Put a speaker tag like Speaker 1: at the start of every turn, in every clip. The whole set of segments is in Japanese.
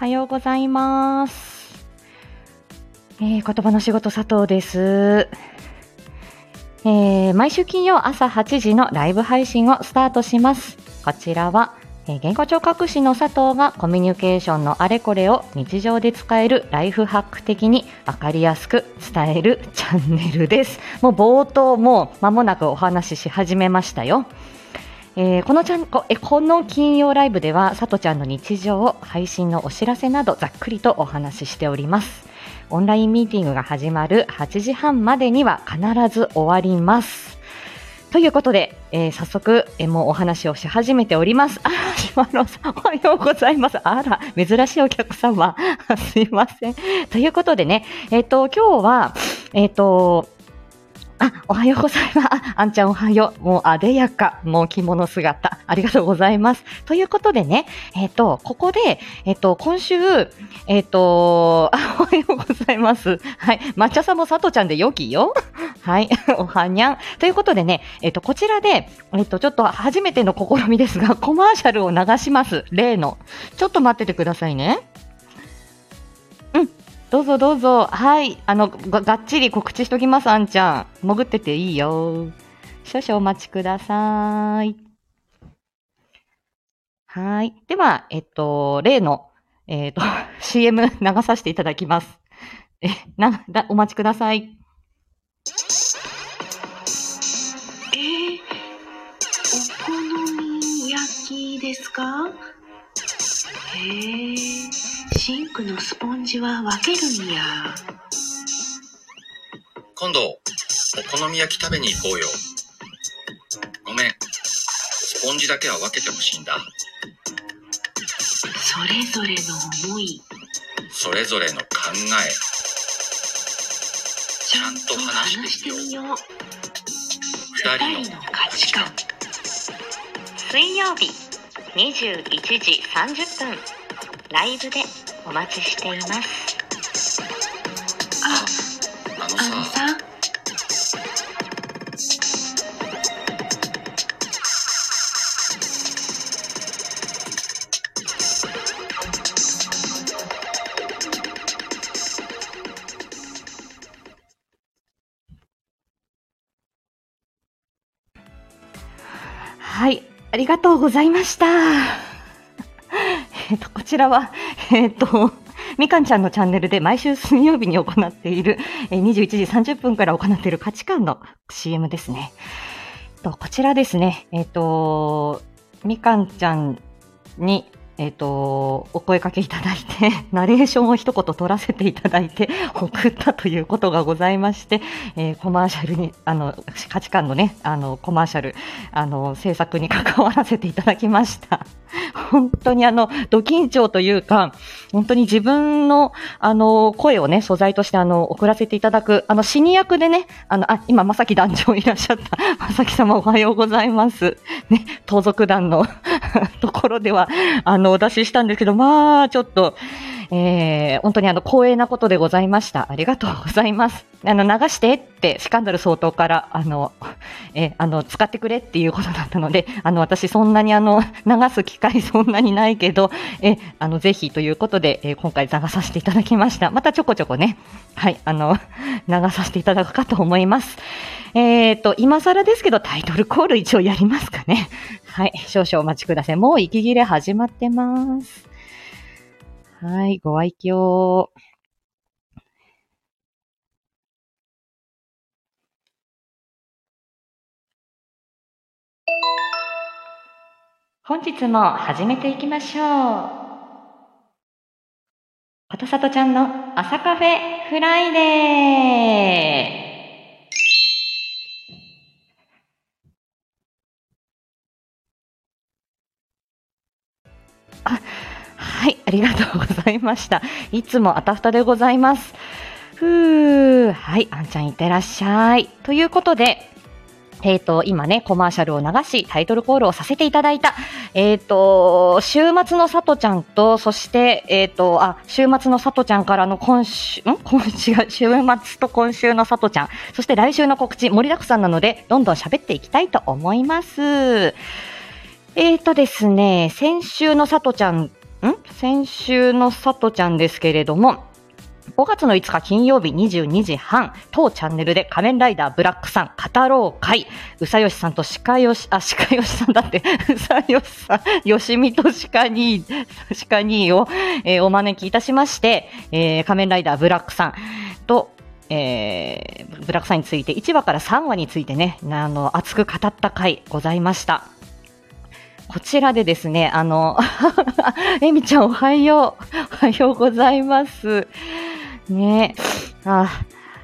Speaker 1: おはようございます。えー、言葉の仕事佐藤です。えー、毎週金曜朝8時のライブ配信をスタートします。こちらは、えー、言語聴覚士の佐藤がコミュニケーションのあれこれを日常で使えるライフハック的にわかりやすく伝えるチャンネルです。もう冒頭もう間もなくお話しし始めましたよ。えー、このちゃんこえこの金曜ライブではさとちゃんの日常を配信のお知らせなどざっくりとお話ししておりますオンラインミーティングが始まる8時半までには必ず終わりますということで、えー、早速、えー、もうお話をし始めております。あ、島野さん、おはようございます。あら、珍しいお客様。すいません。ということでね、えっ、ー、と、今日は、えっ、と、あ、おはようございます。あ、あんちゃんおはよう。もうあでやか。もう着物姿。ありがとうございます。ということでね、えっ、ー、と、ここで、えっ、ー、と、今週、えっ、ー、と、あ、おはようございます。はい。抹茶さんもさとちゃんでよきよ。はい。おはにゃん。ということでね、えっ、と、こちらで、えっ、と、ちょっと初めての試みですが、コマーシャルを流します。例の。ちょっと待っててくださいね。うん。どうぞどうぞ。はい。あの、ががっちり告知しときます、あんちゃん。潜ってていいよ。少々お待ちください。はい。では、えっと、例の、えっと、CM 流させていただきます。え、な、だ、お待ちください。
Speaker 2: えー、お好み焼きですか？へえ。シンクのスポンジは分けるんや。
Speaker 3: 今度、お好み焼き食べに行こうよ。ごめん。スポンジだけは分けてほしいんだ。
Speaker 2: それぞれの思い。
Speaker 3: それぞれの考え。ちゃんと話してみよう。
Speaker 2: 二人の価値観。
Speaker 1: 水曜日21時30分ライブでお待ちしています
Speaker 2: ああのさ
Speaker 1: はい、ありがとうございました。えっ、と、こちらは、えっ、と、みかんちゃんのチャンネルで毎週水曜日に行っている、えー、21時30分から行っている価値観の CM ですね。とこちらですね、えっ、と、みかんちゃんにえっ、と、お声かけいただいて、ナレーションを一言取らせていただいて、送ったということがございまして、えー、コマーシャルに、あの、価値観のね、あの、コマーシャル、あの、制作に関わらせていただきました。本当にあの、ド緊張というか、本当に自分の、あの、声をね、素材としてあの、送らせていただく、あの、死に役でね、あの、あ、今、まさき団長いらっしゃった、まさき様おはようございます。ね、盗賊団の ところでは、あの、お出ししたんですけど、まあ、ちょっと、えー、本当にあの、光栄なことでございました。ありがとうございます。あの、流してって、スキャンダル相当から、あの、えあの、使ってくれっていうことだったので、あの、私そんなにあの、流す機会そんなにないけど、えあの、ぜひということで、え今回流させていただきました。またちょこちょこね、はい、あの、流させていただくかと思います。えっ、と、今更ですけど、タイトルコール一応やりますかね。はい、少々お待ちください。もう息切れ始まってます。はい、ご愛嬌。本日も始めていきましょう。ことさとちゃんの朝カフェフライデー。ありがとうございました。いつもあたふたでございます。ふー、はい、あんちゃんいってらっしゃい。ということで、えっ、ー、と、今ね、コマーシャルを流し、タイトルコールをさせていただいた、えっ、ー、と、週末のさとちゃんと、そして、えっ、ー、と、あ、週末のさとちゃんからの今週、ん？今週、週末と今週のさとちゃん、そして来週の告知、盛りだくさんなので、どんどん喋っていきたいと思います。えっ、ー、とですね、先週のさとちゃ、ん先週のさとちゃんですけれども、5月の5日金曜日22時半、当チャンネルで仮面ライダーブラックさん語ろう会、うさよしさんと鹿よし、あ、鹿よしさんだって、うさよしさん、よしみと鹿に、鹿にを、えーお招きいたしまして、えー仮面ライダーブラックさんと、えーブラックさんについて1話から3話についてね、あの、熱く語った回ございました。こちらでですね、あの、えみちゃんおはよう。おはようございます。ねあ、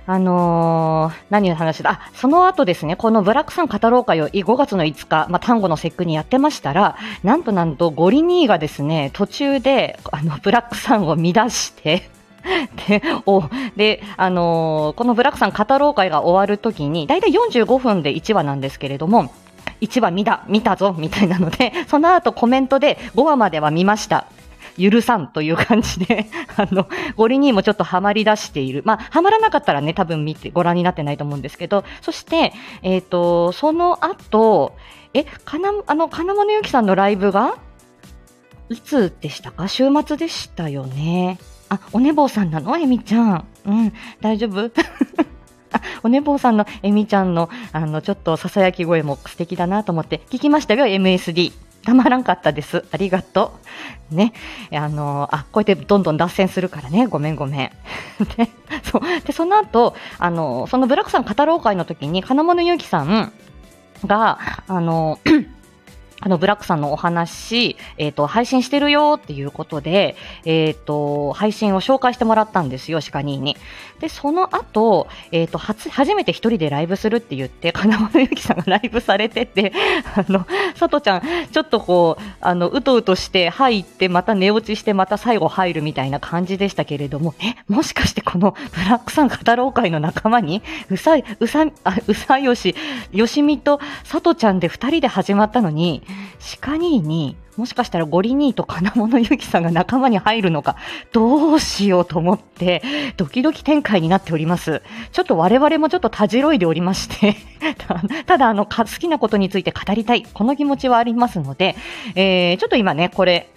Speaker 1: あのー何の話だ？あ、その後ですね、このブラックさん語ろう会を5月の5日、まあ、単語の節句にやってましたら、なんとなんとゴリ兄がですね、途中で、あの、ブラックさんを乱して、で、お、で、あのーこのブラックさん語ろう会が終わるときに、だいたい45分で1話なんですけれども、1話見た、見たぞ、みたいなので、その後コメントで5話までは見ました。許さんという感じで、あの、ゴリにもちょっとハマり出している。まあ、ハマらなかったらね、多分見て、ご覧になってないと思うんですけど、そして、えっ、と、その後、え、かな、あの、金物ゆきさんのライブが、いつでしたか？週末でしたよね。あ、おねぼうさんなの？えみちゃん。うん、大丈夫？おねぼうさんのえみちゃんの、あの、ちょっとささやき声も素敵だなと思って、聞きましたよ、MSD。たまらんかったです。ありがとう。ね。あの、あ、こうやってどんどん脱線するからね。ごめんごめん。で、そう。で、その後、あの、そのブラックさん語ろう会の時に、金物ゆうきさんが、あの、あの、ブラックさんのお話、えっ、と、配信してるよっていうことで、えっ、と、配信を紹介してもらったんですよ、シカニーに。で、その後、えっ、と、初、初めて一人でライブするって言って、金物ゆきさんがライブされてて、あの、さとちゃん、ちょっとこう、あの、うとうとして入って、また寝落ちして、また最後入るみたいな感じでしたけれども、え、もしかしてこのブラックさん語ろう会の仲間に、うさ、うさ、あ、うさよし、よしみとさとちゃんで二人で始まったのに、シカニーに、もしかしたらゴリニーと金物ゆきさんが仲間に入るのか、どうしようと思って、ドキドキ展開になっております。ちょっと我々もちょっとたじろいでおりまして、ただあの、好きなことについて語りたい、この気持ちはありますので、えー、ちょっと今ね、これ、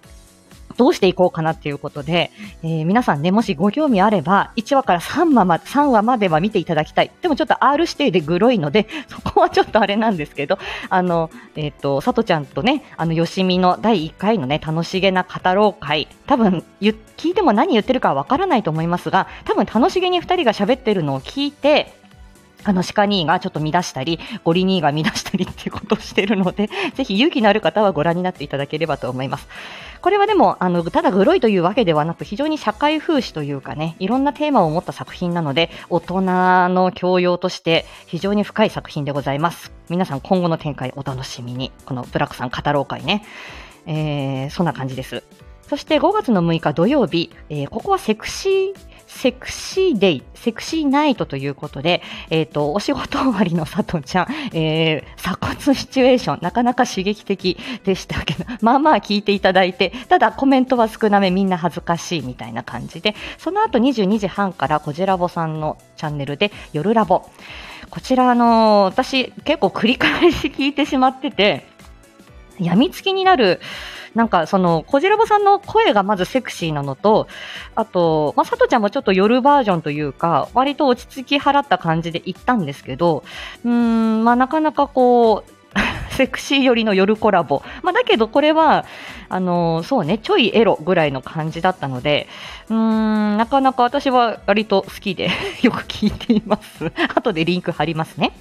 Speaker 1: どうしていこうかなっていうことで、えー皆さんね、もしご興味あれば、1話から3話まで、3話までは見ていただきたい。でもちょっと R 指定でグロいので、そこはちょっとあれなんですけど、あの、えっ、と、さとちゃんとね、あの、よしみの第1回のね、楽しげな語ろう会、多分、聞いても何言ってるかわからないと思いますが、多分楽しげに2人が喋ってるのを聞いて、あの、鹿兄がちょっと乱したり、ゴリ兄が乱したりっていうことをしてるので、ぜひ勇気のある方はご覧になっていただければと思います。これはでも、あの、ただグロいというわけではなく、非常に社会風刺というかね、いろんなテーマを持った作品なので、大人の教養として非常に深い作品でございます。皆さん今後の展開お楽しみに。このブラックさん語ろう会ね。えー、そんな感じです。そして5月の6日土曜日、えーここはセクシー、セクシーデイ、セクシーナイトということで、えっ、と、お仕事終わりの佐藤ちゃん、えー、鎖骨シチュエーション、なかなか刺激的でしたけど、まあまあ聞いていただいて、ただコメントは少なめ、みんな恥ずかしいみたいな感じで、その後22時半からこじらぼさんのチャンネルで夜ラボ。こちら、あの私結構繰り返し聞いてしまってて、やみつきになる、なんかその、こじらぼさんの声がまずセクシーなのと、あと、まあ、さとちゃんもちょっと夜バージョンというか、割と落ち着き払った感じで行ったんですけど、うーん、まあ、なかなかこう、セクシー寄りの夜コラボ。まあ、だけどこれは、あのそうね、ちょいエロぐらいの感じだったので、うーん、なかなか私は割と好きで よく聞いています。後でリンク貼りますね。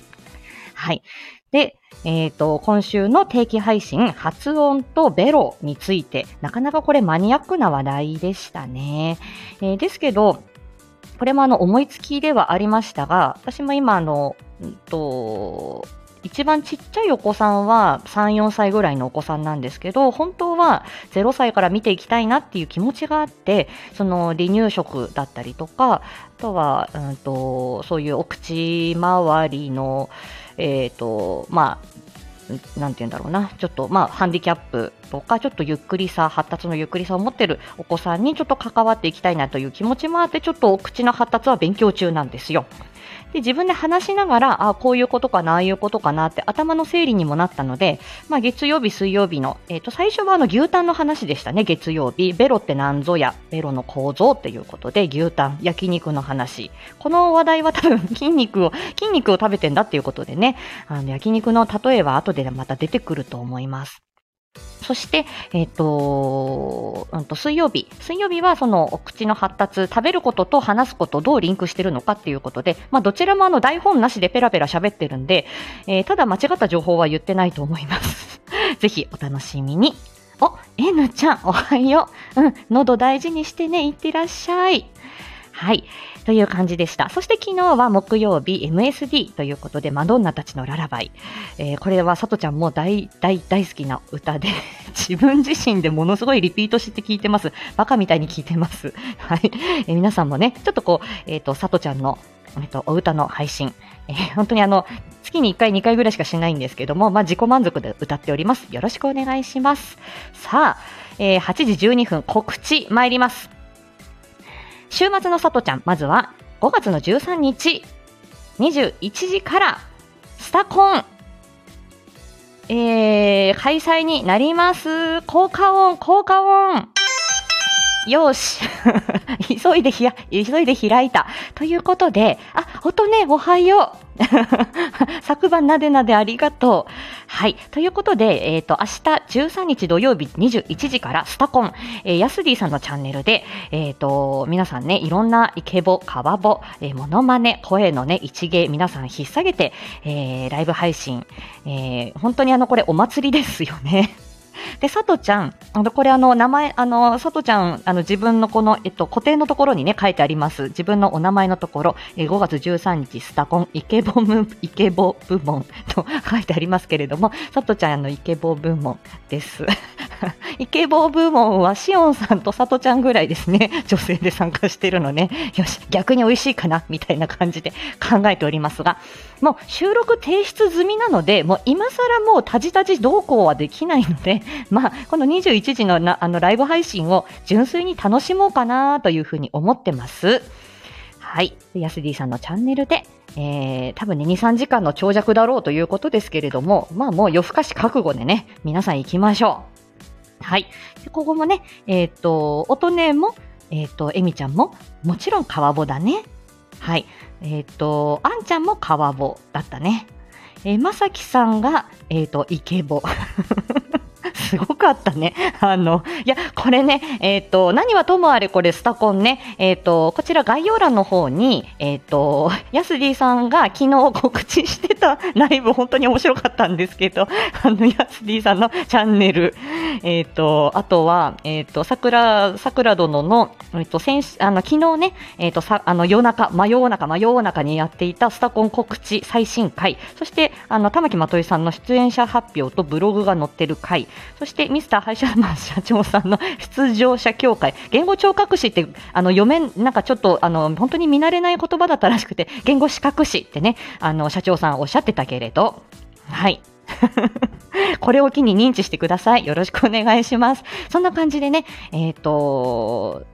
Speaker 1: はい。で、えっ、と、今週の定期配信、発音とベロについて、なかなかこれマニアックな話題でしたね。えーですけど、これもあの思いつきではありましたが、私も今あの、うんと、一番ちっちゃいお子さんは3、4歳ぐらいのお子さんなんですけど、本当は0歳から見ていきたいなっていう気持ちがあって、その離乳食だったりとか、あとは、うんと、そういうお口周りの、えっ、と、まあ、なんて言うんだろうな、ちょっと、まあ、ハンディキャップとか、ちょっとゆっくりさ、発達のゆっくりさを持ってるお子さんにちょっと関わっていきたいなという気持ちもあって、ちょっとお口の発達は勉強中なんですよ。で、自分で話しながら、あこういうことかな、ああいうことかなって頭の整理にもなったので、まあ、月曜日、水曜日の、えっ、と、最初はあの牛タンの話でしたね、月曜日。ベロって何ぞや、ベロの構造っていうことで、牛タン、焼肉の話。この話題は多分 筋肉を、筋肉を食べてんだっていうことでね、あの、焼肉の例えは後でまた出てくると思います。そして、えっ、と、うんと、水曜日。水曜日はそのお口の発達、食べることと話すことどうリンクしてるのかっていうことで、まあどちらもあの台本なしでペラペラ喋ってるんで、えーただ間違った情報は言ってないと思います。ぜひお楽しみに。お、N ちゃん、おはよう。うん、喉大事にしてね、いってらっしゃい。はい。という感じでした。そして昨日は木曜日 MSD ということで、マドンナたちのララバイ。えーこれはさとちゃんも大、大、大好きな歌で、自分自身でものすごいリピートして聞いてます。バカみたいに聞いてます。はい。えー皆さんもね、ちょっとこう、えっ、と、さとちゃんの、えっと、お歌の配信、えー本当にあの、月に1回、2回ぐらいしかしないんですけども、まあ、自己満足で歌っております。よろしくお願いします。さあ、えー8時12分、告知参ります。週末のさとちゃん、まずは5月の13日、21時から、スタコン、えー、開催になります。効果音、効果音。よし。急いでひや、急いで開いた。ということで、あ、音ね、おはよう。昨晩なでなでありがとう。はい。ということで、えっ、と、明日13日土曜日21時からスタコン、えー、ヤスディさんのチャンネルで、えっ、と、皆さんね、いろんなイケボ、カワボ、えー、モノマネ、声のね、一芸、皆さん引っ提げて、えー、ライブ配信、えー、本当にあの、これお祭りですよね。で、さとちゃん、あの、これあの、名前、あの、さとちゃん、あの、自分のこの、えっと、固定のところにね、書いてあります。自分のお名前のところ、えー5月13日、スタコン、イケボム、イケボ部門 と 書いてありますけれども、さとちゃんのイケボ部門です。イケボ部門はしおんさんとさとちゃんぐらいですね、女性で参加してるのね。よし、逆に美味しいかな、みたいな感じで考えておりますが、もう収録提出済みなので、もう今更もうタジタジ同行はできないので、まあ、この21時のなあのライブ配信を純粋に楽しもうかなというふうに思ってます。はい。ヤスディさんのチャンネルで、えー、多分ね、2、3時間の長尺だろうということですけれども、まあもう夜更かし覚悟でね、皆さん行きましょう。はい。でここもね、えっ、と、音音も、えっ、と、エミちゃんも、もちろん川ボだね。はい。えっ、と、あんちゃんも川ボだったね。えーまさきさんが、えっ、と、イケボ。すごかったね。あの、いや、これね、えっ、と、何はともあれこれスタコンね、えっ、と、こちら概要欄の方に、えっ、と、ヤスディさんが昨日告知してた ライブ本当に面白かったんですけど、あの、ヤスディさんのチャンネル、えっ、と、あとは、えっ、と、桜、桜殿の、えっ、と、先週、あの、昨日ね、えっ、と、さ、あの、夜中、真夜中、真夜中にやっていたスタコン告知最新回、そして、あの、玉木まといさんの出演者発表とブログが載ってる回、そしてミスターハイシャーマン社長さんの出場者協会、言語聴覚士って、あの、読め、なんかちょっと、あの、本当に見慣れない言葉だったらしくて、言語視覚士ってね、あの、社長さんおっしゃってたけれど、はい。これを機に認知してください。よろしくお願いします。そんな感じでね、えっ、と、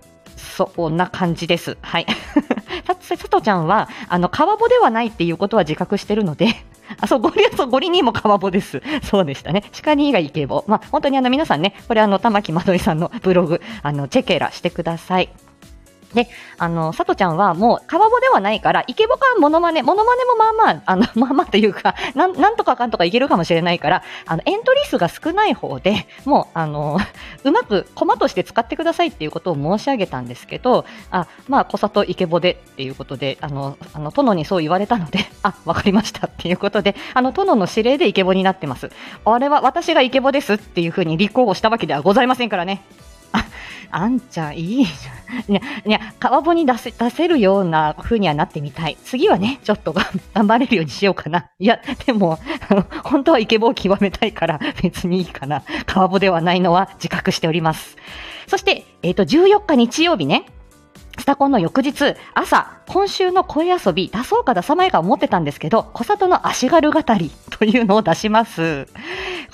Speaker 1: そんな感じです。はい。さ、さとちゃんは、あの、川ぼではないっていうことは自覚してるので、あ、そう、ゴリ、そう、ゴリにも川ぼです。そうでしたね。鹿にがイケボ。まあ、本当にあの、皆さんね、これあの、玉木まどいさんのブログ、あの、チェケラしてください。で、あの、さとちゃんはもう、川ボではないから、イケボかモノマネ、モノマネもまあまあ、あの、まあまあというか、なん、なんとかかんとかいけるかもしれないから、あの、エントリー数が少ない方で、もう、あの、うまく、コマとして使ってくださいっていうことを申し上げたんですけど、あ、まあ、小里イケボでっていうことで、あの、あの、殿にそう言われたので、あ、わかりましたっていうことで、あの、殿の指令でイケボになってます。あれは私がイケボですっていうふうに立候補したわけではございませんからね。あ、んちゃん、いいじゃん。いや、いや、川ボに出せ、出せるような風にはなってみたい。次はね、ちょっと頑張れるようにしようかな。いや、でも、本当はイケボを極めたいから、別にいいかな。川ボではないのは自覚しております。そして、えっ、と、14日日曜日ね、スタコンの翌日、朝、今週の声遊び出そうか出さないか思ってたんですけど、小里の足軽語りというのを出します。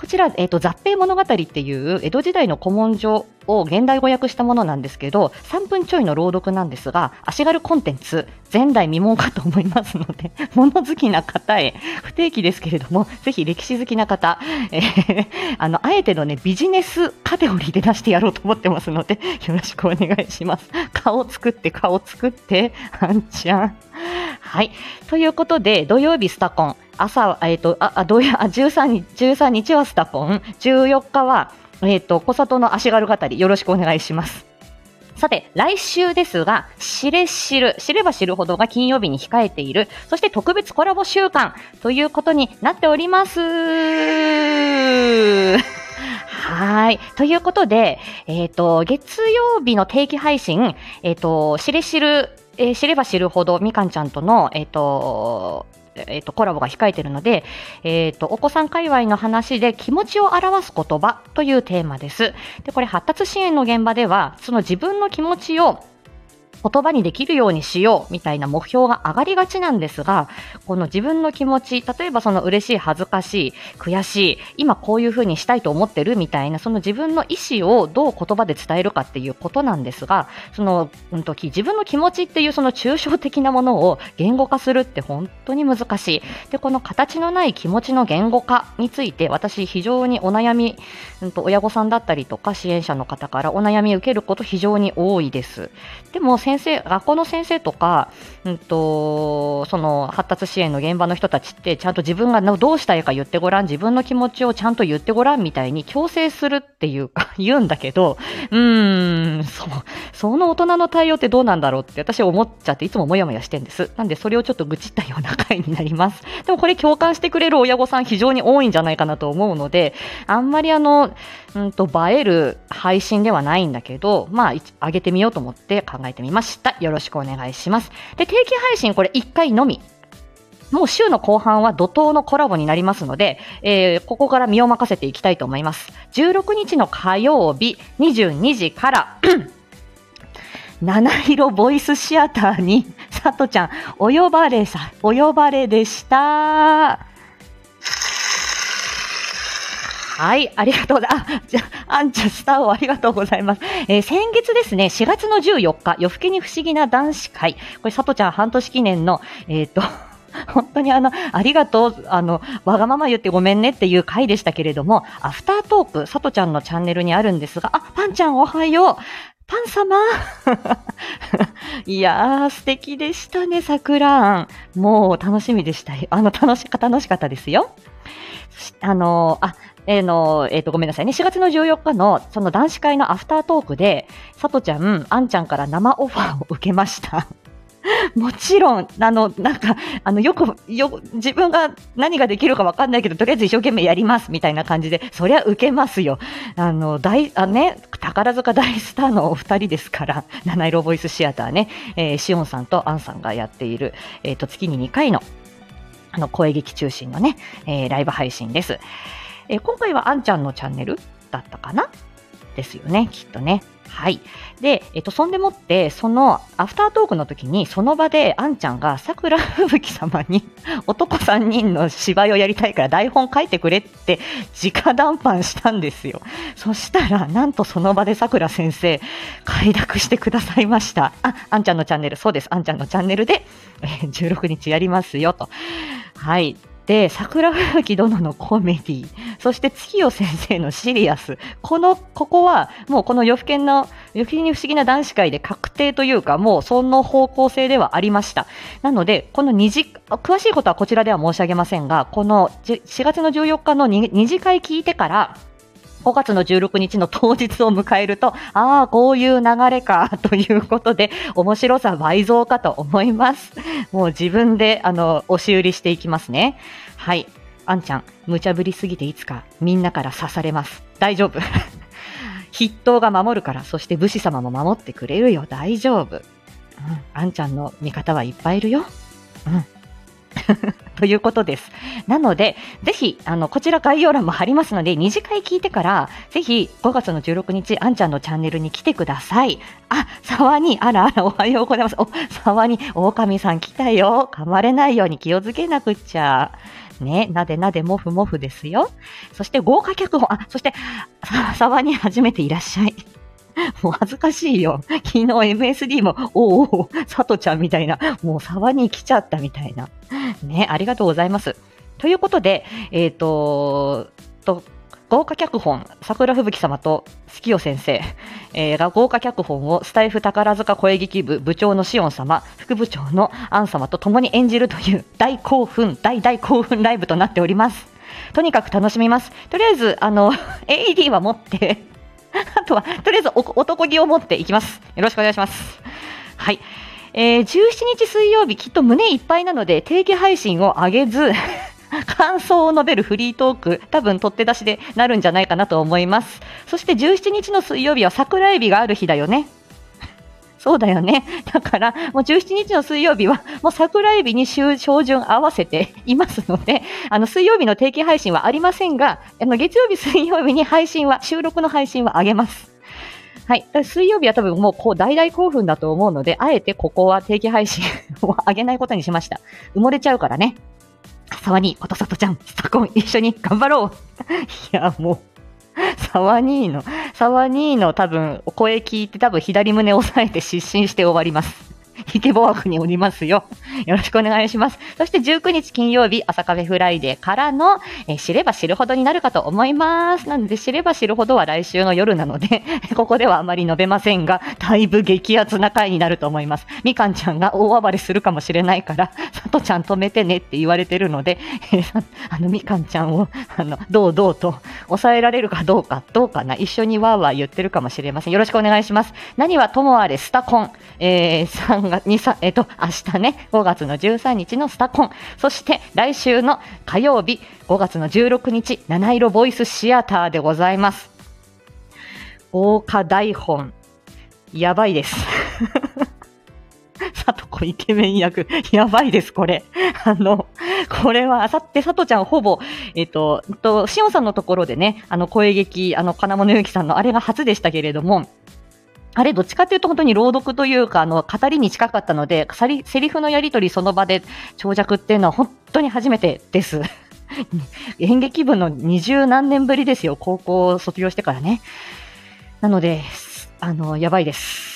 Speaker 1: こちら、えっ、と、雑兵物語っていう江戸時代の古文書を現代語訳したものなんですけど、3分ちょいの朗読なんですが、足軽コンテンツ、前代未聞かと思いますので、物好きな方へ、不定期ですけれども、ぜひ歴史好きな方、えーあの、あえてのね、ビジネスカテゴリーで出してやろうと思ってますので、よろしくお願いします。顔作って、顔作って、あんちゃん。はい。ということで、土曜日スタコン、朝、えっ、と、あ、あ、土曜、あ、13日、13日はスタコン、14日は、えっ、と、小里の足軽語り、よろしくお願いします。さて、来週ですが、知れ知る、知れば知るほどが金曜日に控えている、そして特別コラボ週間ということになっております。はい。ということで、えっ、と、月曜日の定期配信、えっ、と、知れ知る、えー知れば知るほどみかんちゃんとの、えっ、と、えっ、と、コラボが控えているので、えっ、と、お子さん界隈の話で気持ちを表す言葉というテーマです。で、これ発達支援の現場では、その自分の気持ちを言葉にできるようにしようみたいな目標が上がりがちなんですが、この自分の気持ち、例えばその嬉しい、恥ずかしい、悔しい、今こういうふうにしたいと思ってるみたいな、その自分の意思をどう言葉で伝えるかっていうことなんですが、その、うんと、き自分の気持ちっていうその抽象的なものを言語化するって本当に難しい。で、この形のない気持ちの言語化について、私非常にお悩み、親御さんだったりとか支援者の方からお悩み受けること非常に多いです。でも先生、学校の先生とか、うんと、その発達支援の現場の人たちって、ちゃんと自分がどうしたいか言ってごらん、自分の気持ちをちゃんと言ってごらんみたいに強制するっていうか、言うんだけど、うーん、そう、その大人の対応ってどうなんだろうって私思っちゃっていつももやもやしてんです。なんでそれをちょっと愚痴ったような回になります。でもこれ共感してくれる親御さん非常に多いんじゃないかなと思うので、あんまりあの、うんと映える配信ではないんだけど、まあ、い上げてみようと思って考考えてみました。よろしくお願いします。で、定期配信これ1回のみ。もう週の後半は怒涛のコラボになりますので、えーここから身を任せていきたいと思います。16日の火曜日22時から、七色ボイスシアターに、さとちゃん、お呼ばれさ、お呼ばれでした。はい、ありがとうございます。あ、じゃあ、あんちゃ、スターをありがとうございます。えー先月ですね、4月の14日、夜更けに不思議な男子会。これ、さとちゃん半年記念の、えっ、と、本当にあの、ありがとう、あの、わがまま言ってごめんねっていう回でしたけれども、アフタートーク、さとちゃんのチャンネルにあるんですが、あ、パンちゃんおはよう。パン様 いやー、素敵でしたね、桜ん。もう楽しみでしたよ。あの、楽しか、楽しかったですよ。あのーあ、えーの、えっ、と、ごめんなさいね。4月の14日の、その男子会のアフタートークで、さとちゃん、あんちゃんから生オファーを受けました。もちろん、あの、なんか、あの、よく、よ、自分が何ができるかわかんないけど、とりあえず一生懸命やります、みたいな感じで、そりゃ受けますよ。あの、大、あ、ね、宝塚大スターのお二人ですから、七色ボイスシアターね、えー、しおんさんとあんさんがやっている、えっ、と、月に2回の、あの、声劇中心のね、えーライブ配信です。えー今回はあんちゃんのチャンネルだったかな？ですよね、きっとね。はい。で、えっと、そんでもって、その、アフタートークの時に、その場で、あんちゃんが、桜吹雪様に、男3人の芝居をやりたいから台本書いてくれって、直談判したんですよ。そしたら、なんとその場で桜先生、快諾してくださいました。あ、あんちゃんのチャンネル、そうです。あんちゃんのチャンネルで、16日やりますよ、と。はい。で、桜吹雪殿のコメディ、そして月夜先生のシリアス、この、ここは、もうこの夜更けの、夜更けに不思議な男子会で確定というか、もうその方向性ではありました。なので、この二次、詳しいことはこちらでは申し上げませんが、この4月の14日の二二次会聞いてから、5月の16日の当日を迎えると、ああ、こういう流れか、ということで、面白さ倍増かと思います。もう自分で、あの、押し売りしていきますね。はい。あんちゃん、無茶ぶりすぎていつかみんなから刺されます。大丈夫。筆頭が守るから、そして武士様も守ってくれるよ。大丈夫。うん。あんちゃんの味方はいっぱいいるよ。うん。ということです。なので、ぜひ、あの、こちら概要欄も貼りますので、二次会聞いてから、ぜひ、5月の16日、あんちゃんのチャンネルに来てください。あ、沢に、あらあら、おはようございます。お、沢に、狼さん来たよ。噛まれないように気をつけなくっちゃ。ね、なでなでもふもふですよ。そして豪華脚本、あ、そして、沢に初めていらっしゃい。もう恥ずかしいよ。昨日 MSD も、おお、さとちゃんみたいな、もう沢に来ちゃったみたいな。ね、ありがとうございます。ということで、えっ、と、と、豪華脚本、桜吹雪様と月夜先生、えーが豪華脚本をスタイフ宝塚声劇部部長のシオン様、副部長のアン様と共に演じるという大興奮、大大興奮ライブとなっております。とにかく楽しみます。とりあえず、あの、AED は持って、あとは、とりあえず男気を持っていきます。よろしくお願いします。はい。えー17日水曜日、きっと胸いっぱいなので、定期配信を上げず、感想を述べるフリートーク、多分取って出しでなるんじゃないかなと思います。そして17日の水曜日は桜エビがある日だよね。そうだよね。だから、もう17日の水曜日は、もう桜エビに週照準合わせていますので、あの、水曜日の定期配信はありませんが、あの、月曜日、水曜日に配信は、収録の配信は上げます。はい。水曜日は多分もう、こう、大々興奮だと思うので、あえてここは定期配信を上げないことにしました。埋もれちゃうからね。沢に、ことさとちゃん、スタコン一緒に頑張ろう。いや、もう、沢兄の、沢兄の多分、お声聞いて多分左胸を押さえて失神して終わります。イケボ枠におりますよ。よろしくお願いします。そして19日金曜日、朝カフェフライデーからの、えー知れば知るほどになるかと思います。なので、知れば知るほどは来週の夜なので、ここではあまり述べませんが、だいぶ激アツな回になると思います。みかんちゃんが大暴れするかもしれないから、さとちゃん止めてねって言われてるので、え ーあの、みかんちゃんを、あの、どうどうと、抑えられるかどうか、どうかな、一緒にわーわー言ってるかもしれません。よろしくお願いします。何はともあれ、スタコン、えー、3月、2、3、えっ、と、明日ね、5月の13日のスタコン、そして来週の火曜日、5月の16日、七色ボイスシアターでございます。豪華台本、やばいです。さとこイケメン役、やばいです、これ。あの、これは、あさってさとちゃんほぼ、えっと、えっと、しおんさんのところでね、あの、声劇、あの、金物ゆきさんのあれが初でしたけれども、あれ、どっちかというと本当に朗読というか、あの、語りに近かったので、さりセリフのやりとりその場で長尺っていうのは本当に初めてです。演劇部の二十何年ぶりですよ、高校を卒業してからね。なので、あの、やばいです。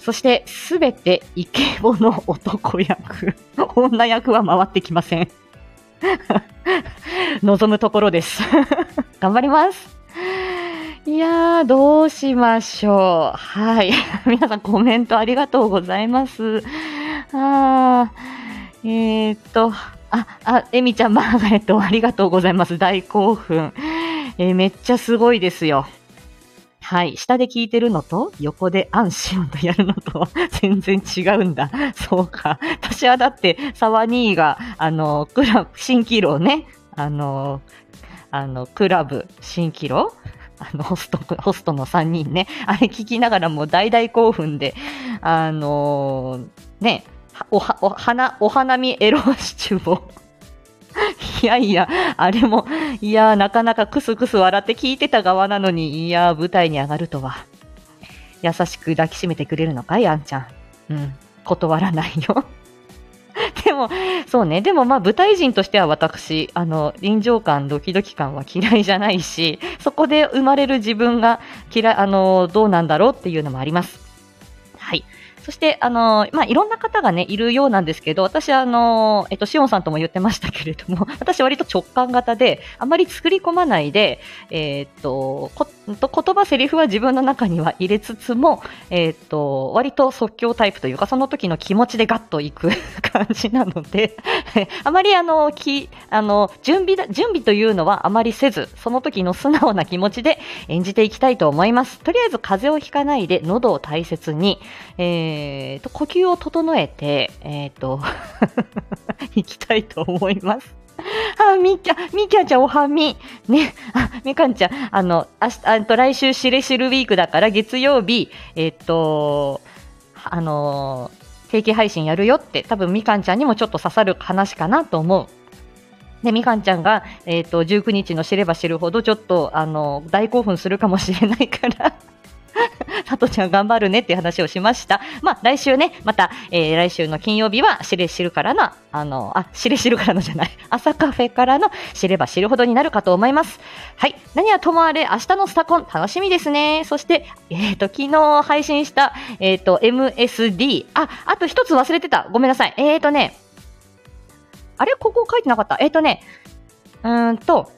Speaker 1: そして、すべてイケボの男役。女役は回ってきません。望むところです。頑張ります。いやー、どうしましょう。はい。皆さんコメントありがとうございます。あー、えー、っと、あ、あ、エミちゃん、マーガレット、ありがとうございます。大興奮。えーめっちゃすごいですよ。はい。下で聞いてるのと、横でアンシオンとやるのと 全然違うんだ。そうか。私はだって、沢兄が、あの、クラブ、新キロね、あの、あの、クラブ、新キロあの、ホスト、ホストの3人ね、あれ聞きながらもう大々興奮で、あのね、おは、お花、お花見エロシチューを、いやいや、あれも、いや、なかなかクスクス笑って聞いてた側なのに、いや、舞台に上がるとは。優しく抱きしめてくれるのかいあんちゃん。うん、断らないよ。でも、そうね。でもまあ舞台人としては私、あの、臨場感、ドキドキ感は嫌いじゃないし、そこで生まれる自分が嫌、あの、どうなんだろうっていうのもあります。はい。そして、あの、まあ、いろんな方がね、いるようなんですけど、私、あの、えっと、しおんさんとも言ってましたけれども、私割と直感型で、あまり作り込まないで、えーっと、こ、言葉、セリフは自分の中には入れつつも、えーっと、割と即興タイプというか、その時の気持ちでガッといく 感じなので、あまりあの、き、あの、準備だ、準備というのはあまりせず、その時の素直な気持ちで演じていきたいと思います。とりあえず風邪をひかないで、喉を大切に、えーと、呼吸を整えて、えーと、いきたいと思います。あ、みきゃ、みきゃちゃんおはみ。ね、あ、みかんちゃん、あの、明日、あと来週しれしるウィークだから月曜日、えっ、と、あのー定期配信やるよって、多分みかんちゃんにもちょっと刺さる話かなと思う。で、みかんちゃんが、えっ、と、19日の知れば知るほど、ちょっと、あの、大興奮するかもしれないから、さとちゃん頑張るねっていう話をしました。まあ、来週ね、また、えー来週の金曜日は、知れ知るからの、あの、あ、知れ知るからのじゃない、朝カフェからの知れば知るほどになるかと思います。はい。何はともあれ、明日のスタコン、楽しみですね。そして、えっ、と、昨日配信した、えっ、と、MSD。あ、あと一つ忘れてた。ごめんなさい。えっ、とね、あれここ書いてなかった。えっ、とね、うーんと、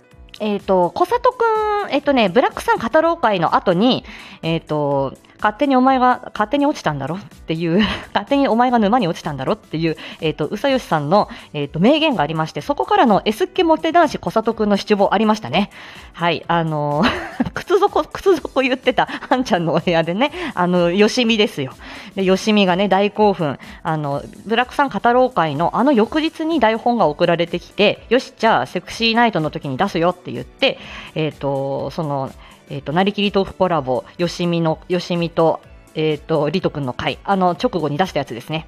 Speaker 1: えっ、と、小里くん、えっ、とね、ブラックさん語ろう会の後に、えっ、と、勝手にお前が、勝手に落ちたんだろっていう、勝手にお前が沼に落ちたんだろっていう、えっ、と、うさよしさんの、えっ、と、名言がありまして、そこからの S っ気モテ男子小里くんの七望ありましたね。はい、あの 靴底、靴底言ってた、はんちゃんのお部屋でね、あの、よしみですよ。で、よしみがね、大興奮。あの、ブラックさん語ろう会のあの翌日に台本が送られてきて、よし、じゃあ、セクシーナイトの時に出すよって言って、えっ、と、その、えっ、と、なりきり豆腐コラボ、よしみの、よしみと、えっ、と、りとくんの回、あの、直後に出したやつですね。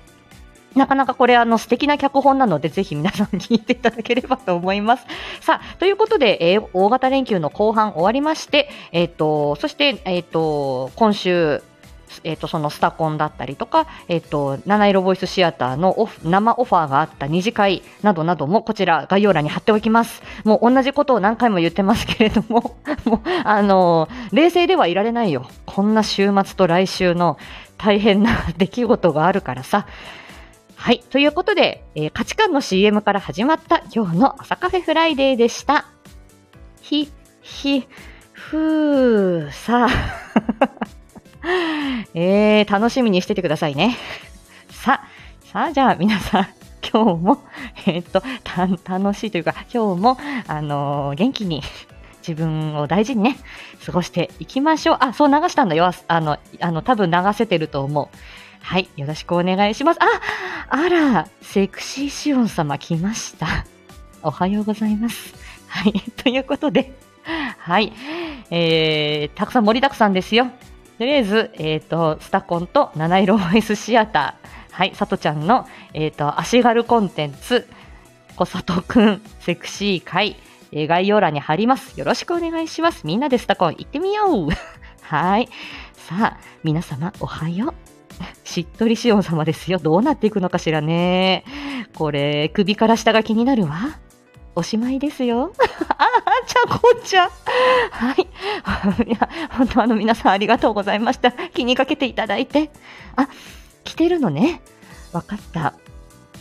Speaker 1: なかなかこれあの素敵な脚本なので、ぜひ皆さん聞いていただければと思います。さあ、ということで、えー大型連休の後半終わりまして、えっ、と、そして、えっ、と、今週、えっ、と、そのスタコンだったりとか、えっ、と、七色ボイスシアターのオフ生オファーがあった二次会などなども、こちら概要欄に貼っておきます。もう同じことを何回も言ってますけれども、もう、あの冷静ではいられないよ。こんな週末と来週の大変な出来事があるからさ。はい。ということで、えー価値観の CM から始まった今日の朝カフェフライデーでした。ひ、ひ、ふー、さあ。えー、楽しみにしててくださいね。さあ、さあ、じゃあ皆さん、今日も、えーっと、楽しいというか、今日も、あのー元気に、自分を大事にね、過ごしていきましょう。あ、そう流したんだよ。ああの、あの、多分流せてると思う。はい、よろしくお願いします。あ、あら、セクシーシオン様来ました。おはようございます。はい、ということで、はい、えー、たくさん盛りだくさんですよ。とりあえず、えっ、と、スタコンと七色ボイスシアター、はい、さとちゃんの、えっ、と、足軽コンテンツ、小里くん、セクシー会、えー概要欄に貼ります。よろしくお願いします。みんなでスタコン行ってみよう。はい。さあ、皆様、おはよう。しっとりしおん様ですよ。どうなっていくのかしらね。これ、首から下が気になるわ。おしまいですよ。あ、ちゃこちゃ。はい。いや、本当あの皆さんありがとうございました。気にかけていただいて。あ、来てるのね。わかった。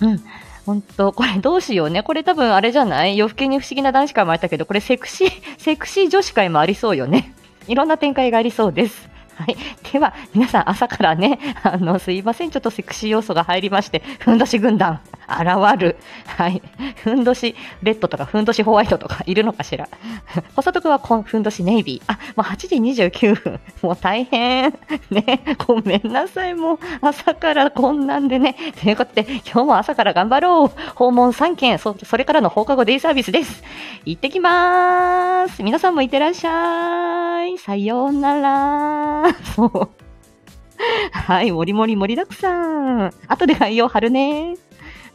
Speaker 1: うん。本当これどうしようね。これ多分あれじゃない？夜更けに不思議な男子会もあったけど、これセクシー、セクシー女子会もありそうよね。いろんな展開がありそうです。はい。では、皆さん朝からね、あの、すいません。ちょっとセクシー要素が入りまして、ふんどし軍団、現る。はい。ふんどしレッドとか、ふんどしホワイトとかいるのかしら。小里くんはこんふんどしネイビー。あ、もう8時29分。もう大変。ね。ごめんなさい。もう朝からこんなんでね。ということで、今日も朝から頑張ろう。訪問3件、そそれからの放課後デイサービスです。行ってきまーす。皆さんもいってらっしゃい。さようなら。そう。はい、もりもり盛りだくさん。後で概要貼るね。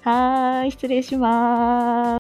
Speaker 1: はーい、失礼します。